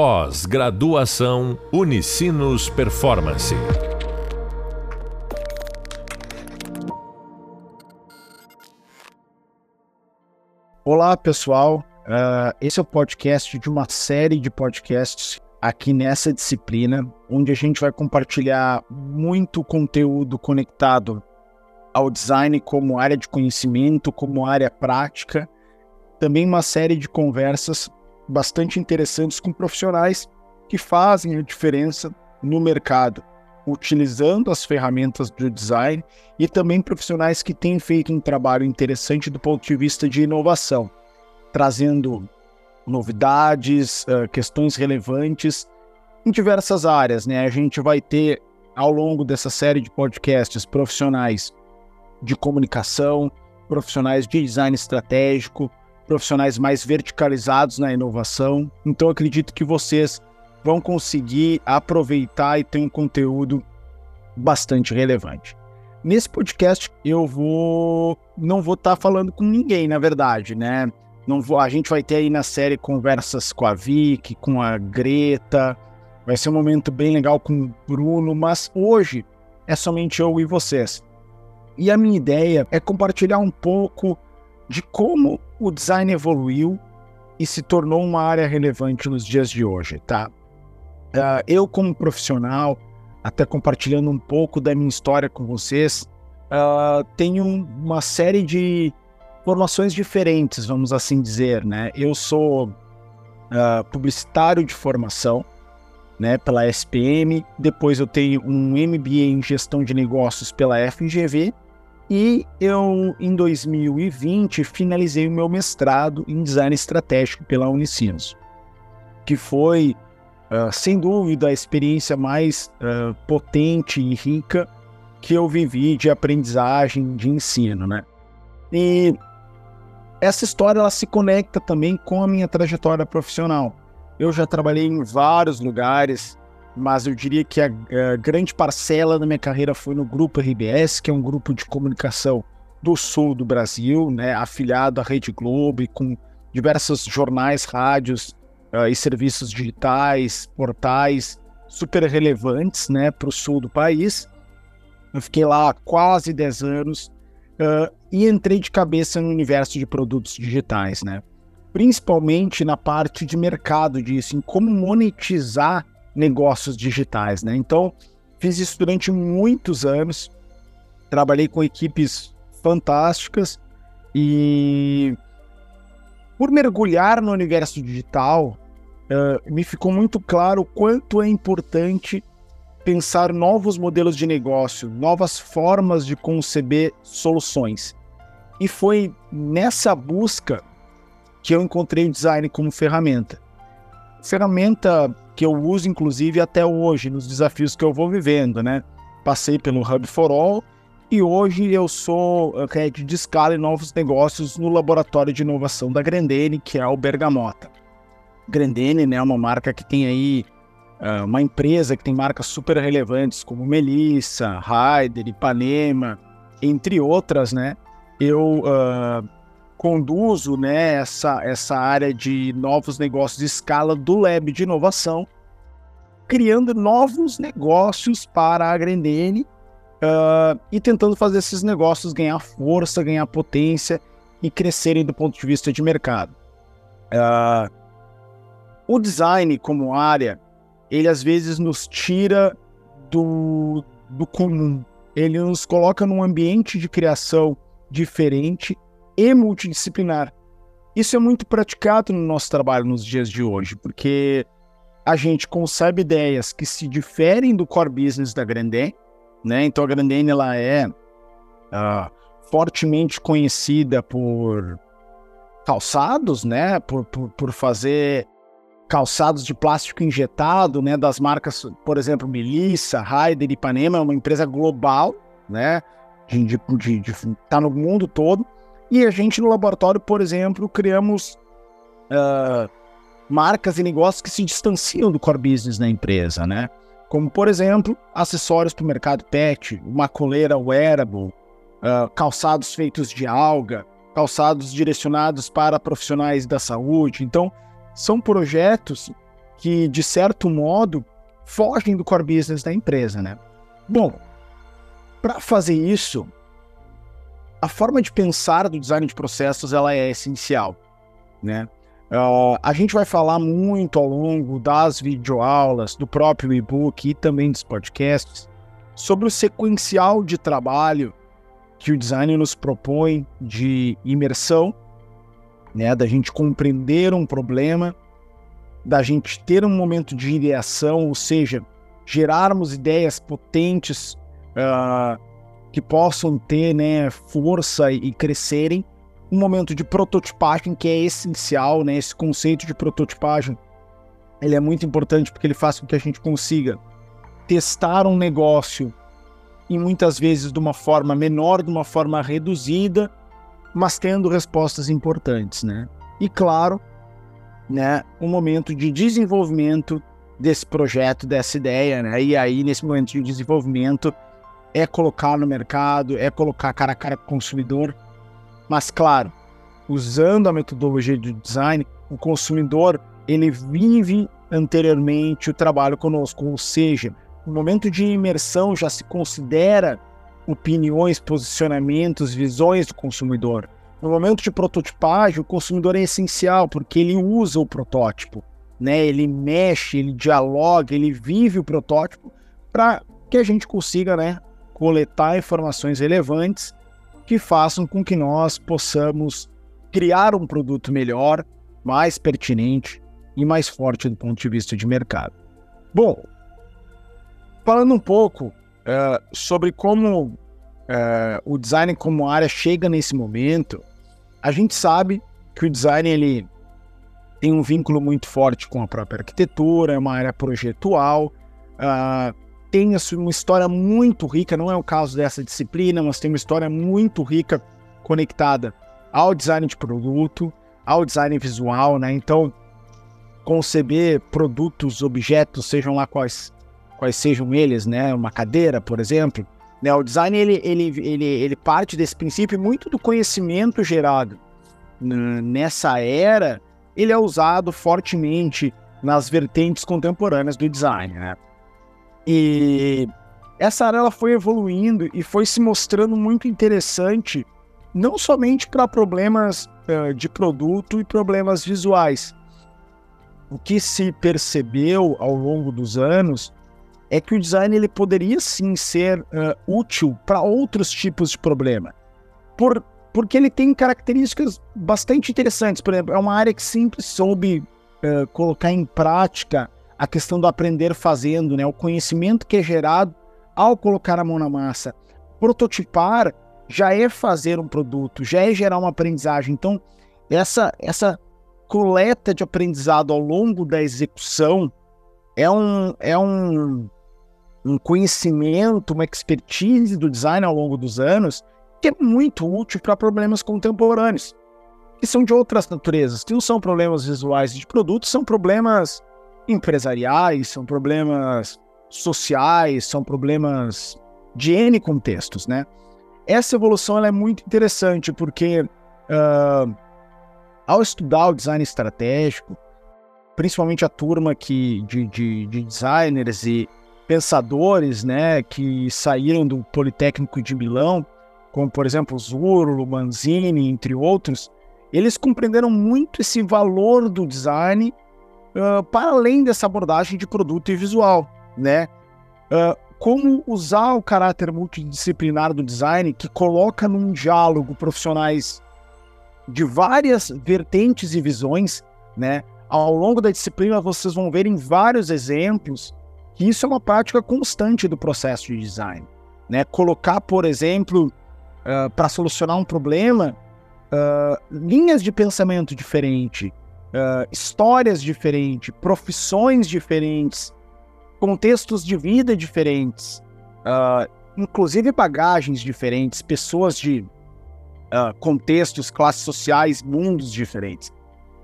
Pós-graduação Unicinos Performance. Olá, pessoal. Uh, esse é o podcast de uma série de podcasts aqui nessa disciplina, onde a gente vai compartilhar muito conteúdo conectado ao design como área de conhecimento, como área prática, também uma série de conversas bastante interessantes com profissionais que fazem a diferença no mercado, utilizando as ferramentas do design e também profissionais que têm feito um trabalho interessante do ponto de vista de inovação, trazendo novidades, uh, questões relevantes em diversas áreas. Né? A gente vai ter, ao longo dessa série de podcasts, profissionais de comunicação, profissionais de design estratégico, profissionais mais verticalizados na inovação. Então, acredito que vocês vão conseguir aproveitar e ter um conteúdo bastante relevante. Nesse podcast eu vou não vou estar tá falando com ninguém, na verdade, né? Não vou, a gente vai ter aí na série conversas com a Vicky, com a Greta. Vai ser um momento bem legal com o Bruno, mas hoje é somente eu e vocês. E a minha ideia é compartilhar um pouco de como o design evoluiu e se tornou uma área relevante nos dias de hoje, tá? Uh, eu, como profissional, até compartilhando um pouco da minha história com vocês, uh, tenho uma série de formações diferentes, vamos assim dizer, né? Eu sou uh, publicitário de formação, né, pela SPM, depois eu tenho um MBA em gestão de negócios pela FGV e eu, em 2020, finalizei o meu mestrado em design estratégico pela Unicinos, que foi, uh, sem dúvida, a experiência mais uh, potente e rica que eu vivi de aprendizagem, de ensino, né? E essa história ela se conecta também com a minha trajetória profissional. Eu já trabalhei em vários lugares, mas eu diria que a, a, grande parcela da minha carreira foi no Grupo RBS, que é um grupo de comunicação do sul do Brasil, né, afiliado à Rede Globo e com diversos jornais, rádios uh, e serviços digitais, portais super relevantes né, para o sul do país. Eu fiquei lá quase 10 anos uh, e entrei de cabeça no universo de produtos digitais, né? principalmente na parte de mercado disso, em como monetizar negócios digitais, né? Então, fiz isso durante muitos anos, trabalhei com equipes fantásticas e por mergulhar no universo digital, uh, me ficou muito claro o quanto é importante pensar novos modelos de negócio, novas formas de conceber soluções. E foi nessa busca que eu encontrei o design como ferramenta. Ferramenta que eu uso, inclusive, até hoje, nos desafios que eu vou vivendo, né? Passei pelo Hub for All e hoje eu sou head de escala em novos negócios no laboratório de inovação da Grandene, que é o Bergamota. Grandene né, é uma marca que tem aí uh, uma empresa que tem marcas super relevantes como Melissa, Raider, Ipanema, entre outras, né? Eu uh, conduzo né, essa, essa área de novos negócios de escala do Lab de inovação, criando novos negócios para a Grendene uh, e tentando fazer esses negócios ganhar força, ganhar potência e crescerem do ponto de vista de mercado. Uh, o design como área, ele às vezes nos tira do, do comum, ele nos coloca num ambiente de criação diferente e multidisciplinar. Isso é muito praticado no nosso trabalho nos dias de hoje, porque a gente concebe ideias que se diferem do core business da Grandene, né? Então a Grandene ela é uh, fortemente conhecida por calçados, né? Por, por, por, fazer calçados de plástico injetado, né? Das marcas, por exemplo, Melissa, Raider, Ipanema, é uma empresa global, né? De, de, de, de tá no mundo todo. E a gente no laboratório, por exemplo, criamos uh, marcas e negócios que se distanciam do core business da empresa, né? Como, por exemplo, acessórios para o mercado pet, uma coleira wearable, uh, calçados feitos de alga, calçados direcionados para profissionais da saúde. Então, são projetos que, de certo modo, fogem do core business da empresa, né? Bom, para fazer isso, a forma de pensar do design de processos ela é essencial, né? Uh, a gente vai falar muito ao longo das videoaulas, do próprio e-book e também dos podcasts sobre o sequencial de trabalho que o design nos propõe de imersão, né, da gente compreender um problema, da gente ter um momento de ideação, ou seja, gerarmos ideias potentes uh, que possam ter né, força e crescerem, um momento de prototipagem que é essencial, né? Esse conceito de prototipagem, ele é muito importante porque ele faz com que a gente consiga testar um negócio e muitas vezes de uma forma menor, de uma forma reduzida, mas tendo respostas importantes, né? E claro, né, um momento de desenvolvimento desse projeto, dessa ideia, né? E aí nesse momento de desenvolvimento é colocar no mercado, é colocar cara a cara com o consumidor mas claro, usando a metodologia de design, o consumidor ele vive anteriormente o trabalho conosco, ou seja, no momento de imersão já se considera opiniões, posicionamentos, visões do consumidor. No momento de prototipagem, o consumidor é essencial porque ele usa o protótipo, né? Ele mexe, ele dialoga, ele vive o protótipo para que a gente consiga, né, coletar informações relevantes que façam com que nós possamos criar um produto melhor, mais pertinente e mais forte do ponto de vista de mercado. Bom, falando um pouco uh, sobre como uh, o design como área chega nesse momento, a gente sabe que o design ele tem um vínculo muito forte com a própria arquitetura, é uma área projetual, uh, tem uma história muito rica, não é o caso dessa disciplina, mas tem uma história muito rica conectada ao design de produto, ao design visual, né? Então, conceber produtos, objetos, sejam lá quais, quais sejam eles, né? Uma cadeira, por exemplo, né? O design ele, ele, ele, ele parte desse princípio muito do conhecimento gerado nessa era, ele é usado fortemente nas vertentes contemporâneas do design, né? E essa área ela foi evoluindo e foi se mostrando muito interessante, não somente para problemas uh, de produto e problemas visuais. O que se percebeu ao longo dos anos é que o design ele poderia sim ser uh, útil para outros tipos de problema, por, porque ele tem características bastante interessantes. Por exemplo, é uma área que sempre soube uh, colocar em prática a questão do aprender fazendo, né? O conhecimento que é gerado ao colocar a mão na massa. Prototipar já é fazer um produto, já é gerar uma aprendizagem. Então, essa essa coleta de aprendizado ao longo da execução é um é um, um conhecimento, uma expertise do design ao longo dos anos que é muito útil para problemas contemporâneos, que são de outras naturezas, que não são problemas visuais de produtos, são problemas empresariais, são problemas sociais, são problemas de N contextos, né? Essa evolução é muito interessante porque uh, ao estudar o design estratégico, principalmente a turma que, de, de, de designers e pensadores, né, que saíram do Politécnico de Milão, como por exemplo Zurlo, Manzini, entre outros, eles compreenderam muito esse valor do design uh, para além dessa abordagem de produto e visual, né? Uh, como usar o caráter multidisciplinar do design que coloca num diálogo profissionais de várias vertentes e visões, né? Ao longo da disciplina vocês vão ver em vários exemplos que isso é uma prática constante do processo de design, né? Colocar, por exemplo, uh, para solucionar um problema, uh, linhas de pensamento diferente, uh, histórias diferentes, profissões diferentes, contextos de vida diferentes, uh, inclusive bagagens diferentes, pessoas de uh, contextos, classes sociais, mundos diferentes.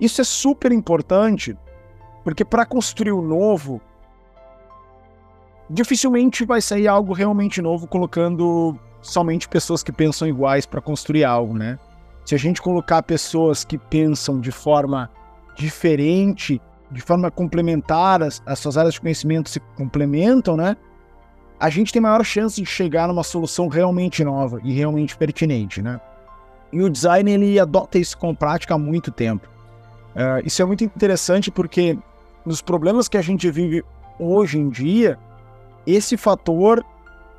Isso é super importante, porque para construir o novo, dificilmente vai sair algo realmente novo colocando somente pessoas que pensam iguais para construir algo, né? Se a gente colocar pessoas que pensam de forma diferente de forma complementar, as, as suas áreas de conhecimento se complementam, né? A gente tem maior chance de chegar numa solução realmente nova e realmente pertinente, né? E o design ele adota isso com prática há muito tempo. Uh, isso é muito interessante porque nos problemas que a gente vive hoje em dia, esse fator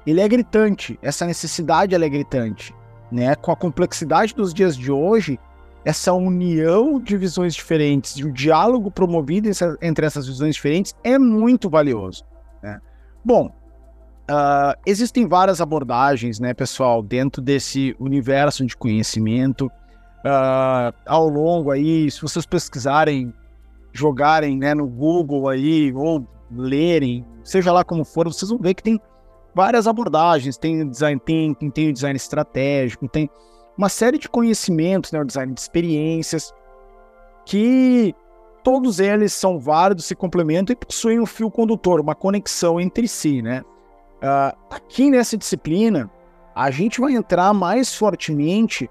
ele é gritante, essa necessidade ela é gritante, né? Com a complexidade dos dias de hoje, essa união de visões diferentes e o diálogo promovido entre essas visões diferentes é muito valioso. Né? Bom, uh, existem várias abordagens, né, pessoal, dentro desse universo de conhecimento. Uh, ao longo aí, se vocês pesquisarem, jogarem né, no Google aí, ou lerem, seja lá como for, vocês vão ver que tem várias abordagens. Tem design thinking, tem o design estratégico, tem uma série de conhecimentos, né, o design de experiências, que todos eles são válidos, se complementam e possuem um fio condutor, uma conexão entre si, né? Uh, aqui nessa disciplina, a gente vai entrar mais fortemente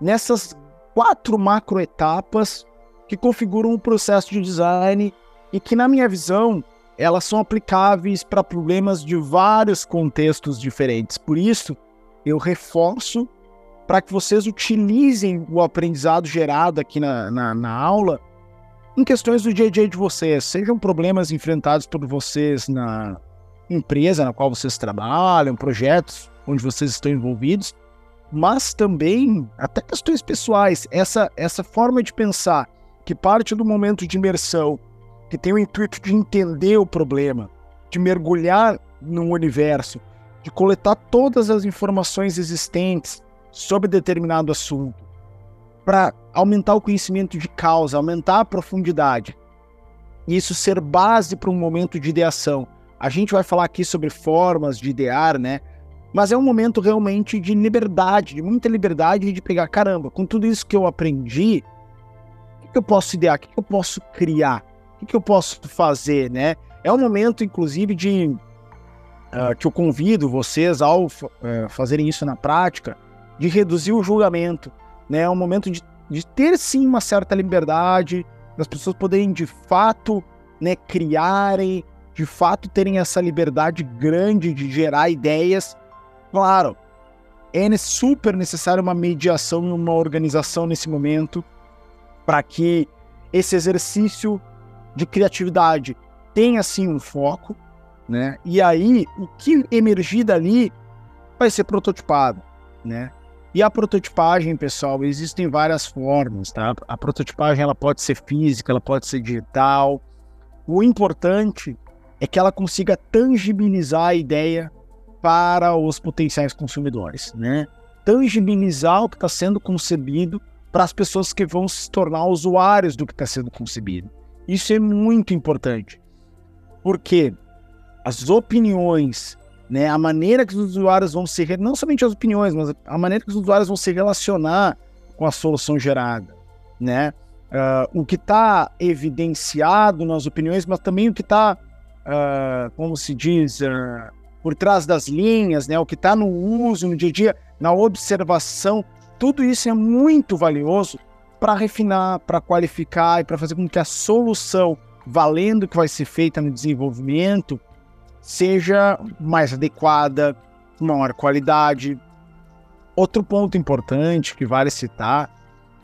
nessas quatro macroetapas que configuram o processo de design e que, na minha visão, elas são aplicáveis para problemas de vários contextos diferentes. Por isso, eu reforço para que vocês utilizem o aprendizado gerado aqui na, na, na, aula em questões do dia a dia de vocês, sejam problemas enfrentados por vocês na empresa na qual vocês trabalham, projetos onde vocês estão envolvidos, mas também até questões pessoais. Essa, essa forma de pensar que parte do momento de imersão, que tem o intuito de entender o problema, de mergulhar no universo, de coletar todas as informações existentes sobre determinado assunto, para aumentar o conhecimento de causa, aumentar a profundidade. E isso ser base para um momento de ideação. A gente vai falar aqui sobre formas de idear, né? Mas é um momento realmente de liberdade, de muita liberdade de pegar, caramba, com tudo isso que eu aprendi, o que, eu posso idear? O que, eu posso criar? O que, que eu posso fazer, né? É um momento, inclusive, de uh, que eu convido vocês, ao uh, fazerem isso na prática, de reduzir o julgamento, né? É um momento de, de ter, sim, uma certa liberdade, das pessoas poderem, de fato, né, criarem, de fato terem essa liberdade grande de gerar ideias Claro, é super necessário uma mediação e uma organização nesse momento para que esse exercício de criatividade tenha assim um foco, né? E aí o que emergir dali vai ser prototipado, né? E a prototipagem, pessoal, existem várias formas, tá? A prototipagem ela pode ser física, ela pode ser digital. O importante é que ela consiga tangibilizar a ideia para os potenciais consumidores, né? Tangibilizar o que está sendo concebido para as pessoas que vão se tornar usuários do que está sendo concebido. Isso é muito importante, porque as opiniões, né, a maneira que os usuários vão se não somente as opiniões, mas a maneira que os usuários vão se relacionar com a solução gerada, né? Uh, o que está evidenciado nas opiniões, mas também o que está, uh, como se diz, uh, por trás das linhas, né, o que está no uso, no dia a dia, na observação, tudo isso é muito valioso para refinar, para qualificar e para fazer com que a solução, valendo que vai ser feita no desenvolvimento, seja mais adequada, maior qualidade. Outro ponto importante que vale citar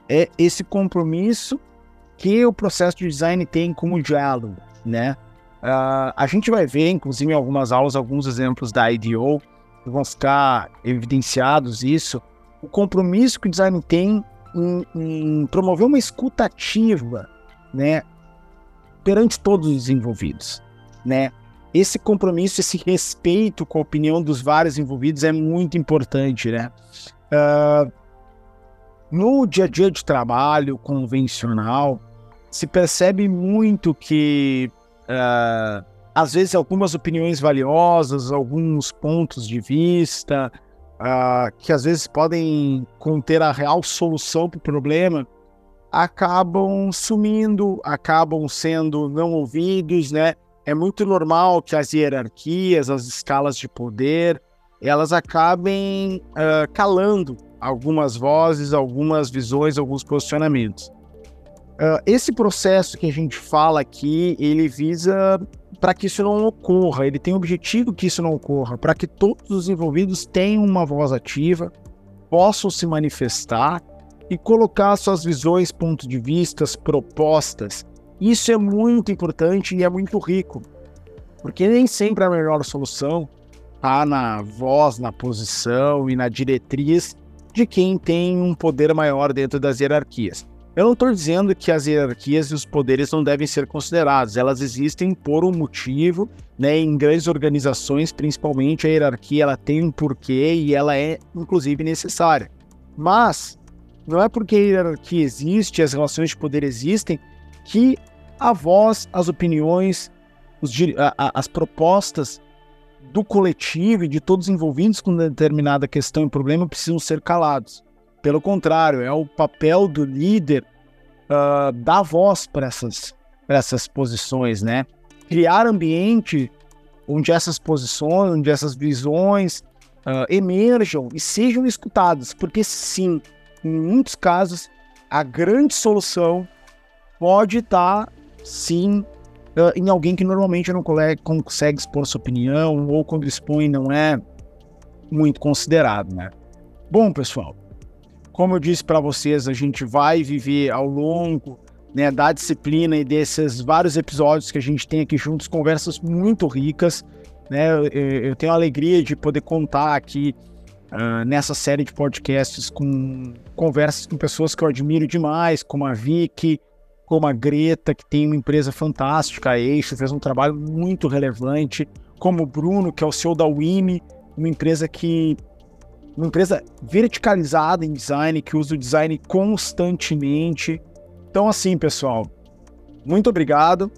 é esse compromisso que o processo de design tem com o diálogo, né? Uh, a gente vai ver, inclusive, em algumas aulas, alguns exemplos da IDO, que vão ficar evidenciados isso, o compromisso que o design tem em, em promover uma escutativa, né, perante todos os envolvidos, né? Esse compromisso, esse respeito com a opinião dos vários envolvidos é muito importante, né? Uh, no dia a dia de trabalho convencional, se percebe muito que uh, às vezes algumas opiniões valiosas, alguns pontos de vista, uh, que às vezes podem conter a real solução para o problema, acabam sumindo, acabam sendo não ouvidos, né? É muito normal que as hierarquias, as escalas de poder, elas acabem uh, calando algumas vozes, algumas visões, alguns posicionamentos. Uh, esse processo que a gente fala aqui, ele visa para que isso não ocorra, ele tem o objetivo que isso não ocorra, para que todos os envolvidos tenham uma voz ativa, possam se manifestar e colocar suas visões, pontos de vistas, propostas. Isso é muito importante e é muito rico, porque nem sempre a melhor solução está na voz, na posição e na diretriz de quem tem um poder maior dentro das hierarquias. Eu não estou dizendo que as hierarquias e os poderes não devem ser considerados, elas existem por um motivo, né? Em grandes organizações, principalmente, a hierarquia ela tem um porquê e ela é, inclusive, necessária. Mas não é porque a hierarquia existe, as relações de poder existem, que a voz, as opiniões, os, a, a, as propostas do coletivo e de todos envolvidos com determinada questão e problema precisam ser calados. Pelo contrário, é o papel do líder uh, dar voz para essas, essas posições, né? Criar ambiente onde essas posições, onde essas visões uh, emerjam e sejam escutadas, porque sim, em muitos casos, a grande solução pode estar, tá, sim, uh, em alguém que normalmente não consegue expor sua opinião ou quando expõe não é muito considerado, né? Bom, pessoal, como eu disse para vocês, a gente vai viver ao longo né, da disciplina e desses vários episódios que a gente tem aqui juntos, conversas muito ricas. Né? Eu, eu tenho a alegria de poder contar aqui uh, nessa série de podcasts com conversas com pessoas que eu admiro demais, como a Vicky, como a Greta, que tem uma empresa fantástica, a Eixo, fez um trabalho muito relevante, como o Bruno, que é o CEO da Wimi, uma empresa que uma empresa verticalizada em design, que usa o design constantemente. Então, assim, pessoal, muito obrigado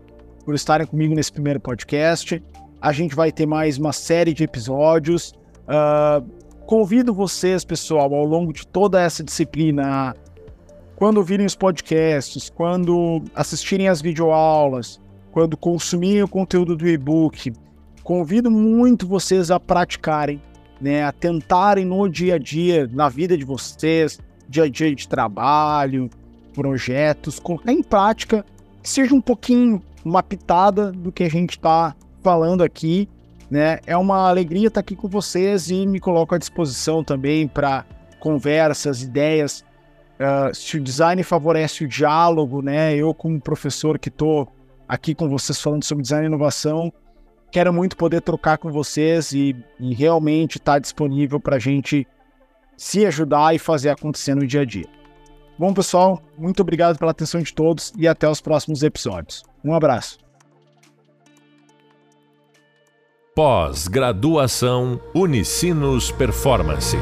por estarem comigo nesse primeiro podcast. A gente vai ter mais uma série de episódios. Uh, convido vocês, pessoal, ao longo de toda essa disciplina, quando ouvirem os podcasts, quando assistirem as videoaulas, quando consumirem o conteúdo do e-book, convido muito vocês a praticarem né, a tentarem no dia a dia, na vida de vocês, dia a dia de trabalho, projetos, colocar em prática, que seja um pouquinho, uma pitada do que a gente está falando aqui, né? É uma alegria estar tá aqui com vocês e me coloco à disposição também para conversas, ideias. Uh, se o design favorece o diálogo, né? Eu, como professor que estou aqui com vocês falando sobre design e inovação, Quero muito poder trocar com vocês e, e realmente estar tá disponível para a gente se ajudar e fazer acontecer no dia a dia. Bom, pessoal, muito obrigado pela atenção de todos e até os próximos episódios. Um abraço. Pós-graduação Unicinos Performance.